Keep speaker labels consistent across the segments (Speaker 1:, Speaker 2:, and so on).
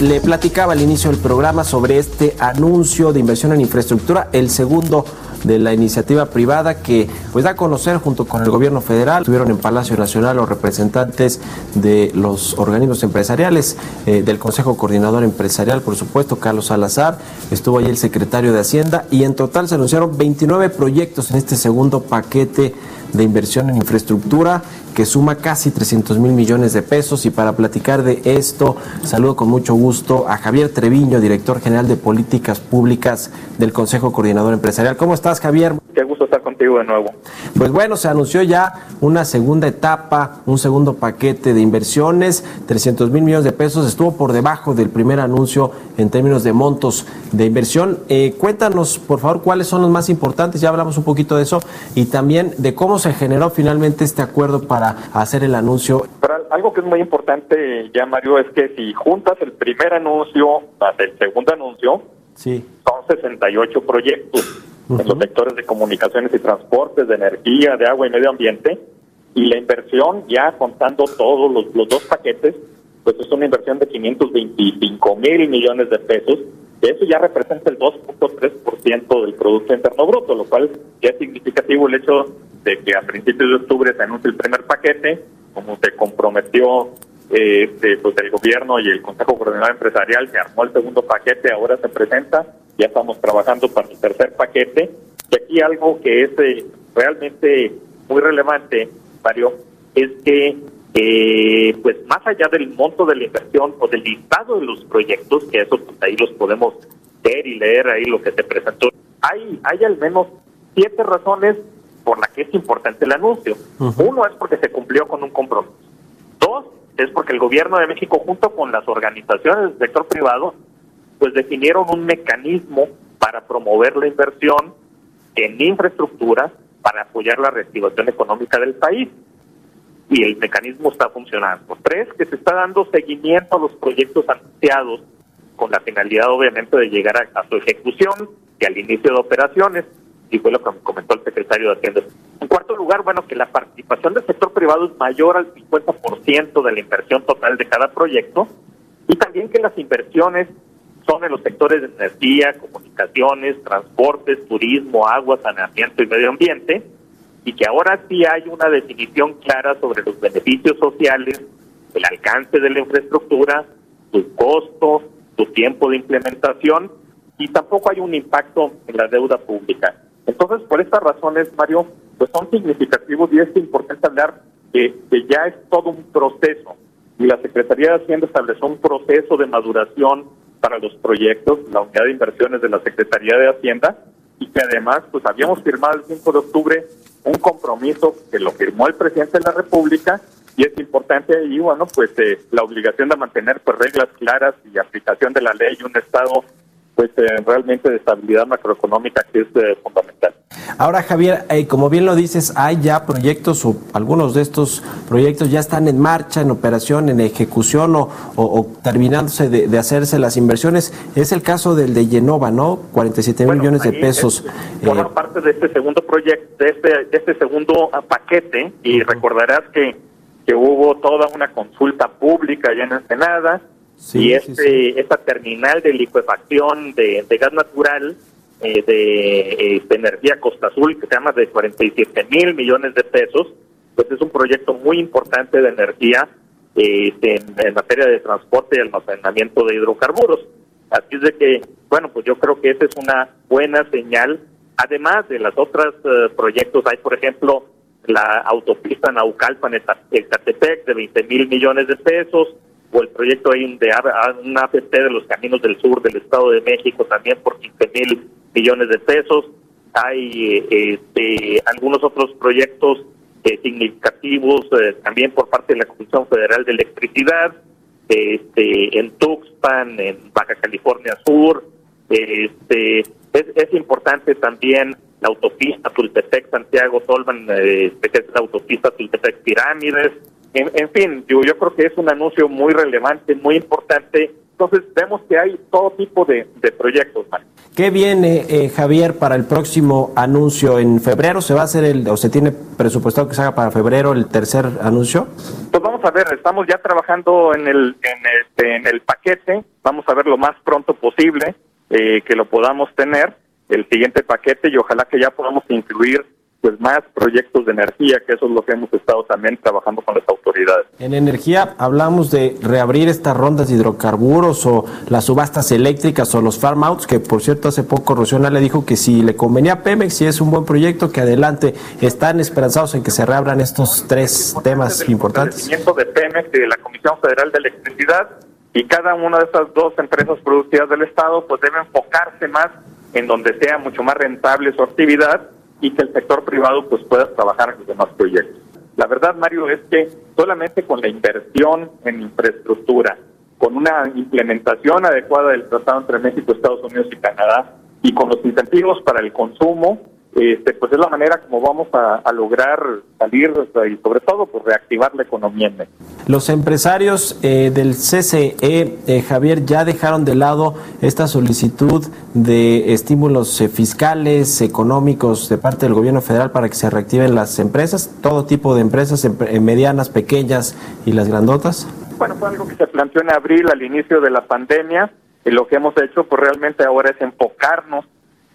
Speaker 1: Le platicaba al inicio del programa sobre este anuncio de inversión en infraestructura, el segundo de la iniciativa privada que pues da a conocer junto con el gobierno federal. Estuvieron en Palacio Nacional los representantes de los organismos empresariales, eh, del Consejo Coordinador Empresarial, por supuesto, Carlos Salazar, estuvo ahí el secretario de Hacienda y en total se anunciaron 29 proyectos en este segundo paquete de inversión en infraestructura que suma casi 300 mil millones de pesos. Y para platicar de esto, saludo con mucho gusto a Javier Treviño, director general de políticas públicas del Consejo Coordinador Empresarial. ¿Cómo estás, Javier?
Speaker 2: Qué gusto contigo de nuevo.
Speaker 1: Pues bueno, se anunció ya una segunda etapa, un segundo paquete de inversiones, 300 mil millones de pesos. Estuvo por debajo del primer anuncio en términos de montos de inversión. Eh, cuéntanos, por favor, cuáles son los más importantes. Ya hablamos un poquito de eso y también de cómo se generó finalmente este acuerdo para hacer el anuncio.
Speaker 2: Pero algo que es muy importante ya, Mario, es que si juntas el primer anuncio más el segundo anuncio,
Speaker 1: sí.
Speaker 2: son 68 proyectos en los sectores de comunicaciones y transportes, de energía, de agua y medio ambiente, y la inversión, ya contando todos los, los dos paquetes, pues es una inversión de 525 mil millones de pesos, eso ya representa el 2.3% del Producto Interno Bruto, lo cual ya es significativo el hecho de que a principios de octubre se anuncie el primer paquete, como se comprometió eh, este, pues el gobierno y el Consejo Coordinador Empresarial, se armó el segundo paquete, ahora se presenta, ya estamos trabajando para el tercer paquete, y aquí algo que es eh, realmente muy relevante, Mario, es que eh, pues más allá del monto de la inversión o del listado de los proyectos, que eso pues ahí los podemos ver y leer ahí lo que se presentó, hay, hay al menos siete razones por las que es importante el anuncio. Uno es porque se cumplió con un compromiso. Dos es porque el gobierno de México junto con las organizaciones del sector privado pues definieron un mecanismo para promover la inversión en infraestructura para apoyar la reactivación económica del país y el mecanismo está funcionando. Tres, que se está dando seguimiento a los proyectos anunciados con la finalidad obviamente de llegar a, su ejecución y al inicio de operaciones, y fue lo que comentó el secretario de Hacienda. En cuarto lugar, bueno, que la participación del sector privado es mayor al 50% de la inversión total de cada proyecto, y también que las inversiones son en los sectores de energía, comunicaciones, transportes, turismo, agua, saneamiento y medio ambiente, y que ahora sí hay una definición clara sobre los beneficios sociales, el alcance de la infraestructura, su costo, su tiempo de implementación y tampoco hay un impacto en la deuda pública. Entonces, por estas razones, Mario, pues son significativos y es importante hablar que, que ya es todo un proceso y la Secretaría de Hacienda estableció un proceso de maduración para los proyectos, la unidad de inversiones de la Secretaría de Hacienda, y que además pues habíamos firmado el 5 de octubre un compromiso que lo firmó el presidente de la República y es importante y bueno pues eh, la obligación de mantener pues reglas claras y aplicación de la ley y un estado pues eh, realmente de estabilidad macroeconómica que es eh, fundamental.
Speaker 1: Ahora Javier, como bien lo dices, hay ya proyectos o algunos de estos proyectos ya están en marcha, en operación, en ejecución o, terminándose de, hacerse las inversiones. Es el caso del de Genova, ¿no? 47 mil millones de pesos.
Speaker 2: Forma parte de este segundo proyecto, de este, de este segundo ah, paquete y recordarás que, que hubo toda una consulta pública ya en Ensenada y este, esta terminal de liquefacción de, gas natural eh, de, energía Costa Azul, que se llama de 47 mil millones de pesos, pues es un proyecto muy importante de energía eh, en, materia de transporte y almacenamiento de hidrocarburos. Así es de que, bueno, pues yo creo que esa es una buena señal. Además de las otras eh, proyectos, hay, por ejemplo, la autopista Naucalpan-Ecatepec de 20 mil millones de pesos, o el proyecto hay de una APP de los caminos del sur del Estado de México también por 15 mil millones de pesos. hay este, algunos otros proyectos significativos también por parte de la Comisión Federal de Electricidad, este, en Tuxpan, en Baja California Sur. Este, es, es importante también la autopista Tultepec-Santiago Solvan, eh, que es la autopista Tultepec-Pirámides. En, en, fin, yo, yo creo que es un anuncio muy relevante, muy importante. Entonces vemos que hay todo tipo de, de proyectos.
Speaker 1: ¿Qué viene, eh, Javier, para el próximo anuncio? ¿En febrero se va a hacer el, o se tiene presupuestado que se haga para febrero el tercer anuncio?
Speaker 2: Pues vamos a ver, estamos ya trabajando en el, en este, en el paquete, vamos a ver lo más pronto posible eh, que lo podamos tener el siguiente paquete y ojalá que ya podamos incluir pues más proyectos de energía, que eso es lo que hemos estado también trabajando con las autoridades.
Speaker 1: En energía hablamos de reabrir estas rondas de hidrocarburos o las subastas eléctricas o los farm outs, que por cierto hace poco Rociona le dijo que si le convenía a Pemex, si es un buen proyecto, que adelante están esperanzados en que se reabran estos tres temas importantes.
Speaker 2: El de Pemex y de la Comisión Federal de Electricidad y cada una de estas dos empresas productivas del Estado pues debe enfocarse más en donde sea mucho más rentable su actividad y que el sector privado pues pueda trabajar en los demás proyectos. La verdad, Mario, es que solamente con la inversión en infraestructura, con una implementación adecuada del tratado entre México, Estados Unidos y Canadá, y con los incentivos para el consumo, este, pues es la manera como vamos a, lograr salir y sobre todo pues reactivar la economía en México.
Speaker 1: Los empresarios eh, del CCE, eh, Javier, ya dejaron de lado esta solicitud de estímulos eh, fiscales, económicos de parte del gobierno federal para que se reactiven las empresas, todo tipo de empresas, medianas, pequeñas y las grandotas.
Speaker 2: Bueno, fue algo que se planteó en abril al inicio de la pandemia y lo que hemos hecho pues realmente ahora es enfocarnos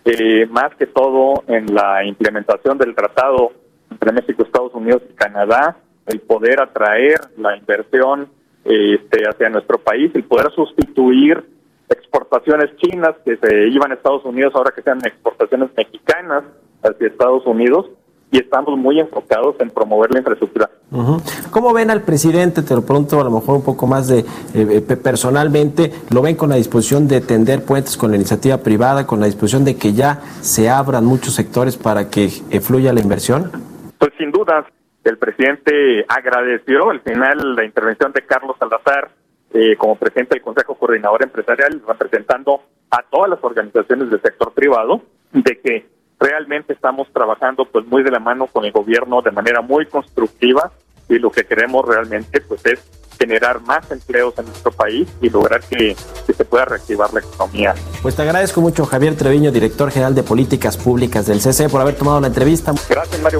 Speaker 2: eh, más que todo en la implementación del tratado entre México, Estados Unidos y Canadá, el poder atraer la inversión este, hacia nuestro país, el poder sustituir exportaciones chinas que se iban a Estados Unidos ahora que sean exportaciones mexicanas hacia Estados Unidos y estamos muy enfocados en promover la infraestructura.
Speaker 1: ¿Cómo ven al presidente? Te lo pregunto a lo mejor un poco más de eh, eh, personalmente. ¿Lo ven con la disposición de tender puentes con la iniciativa privada, con la disposición de que ya se abran muchos sectores para que eh, fluya la inversión?
Speaker 2: Pues sin duda, el presidente agradeció al final la intervención de Carlos Salazar como presidente del Consejo Coordinador Empresarial, representando a todas las organizaciones del sector privado, de que realmente estamos trabajando pues muy de la mano con el gobierno de manera muy constructiva y lo que queremos realmente pues es generar más empleos en nuestro país y lograr que, que, se pueda reactivar la economía.
Speaker 1: Pues te agradezco mucho Javier Treviño, director general de políticas públicas del CC, por haber tomado la entrevista.
Speaker 2: Gracias Mario.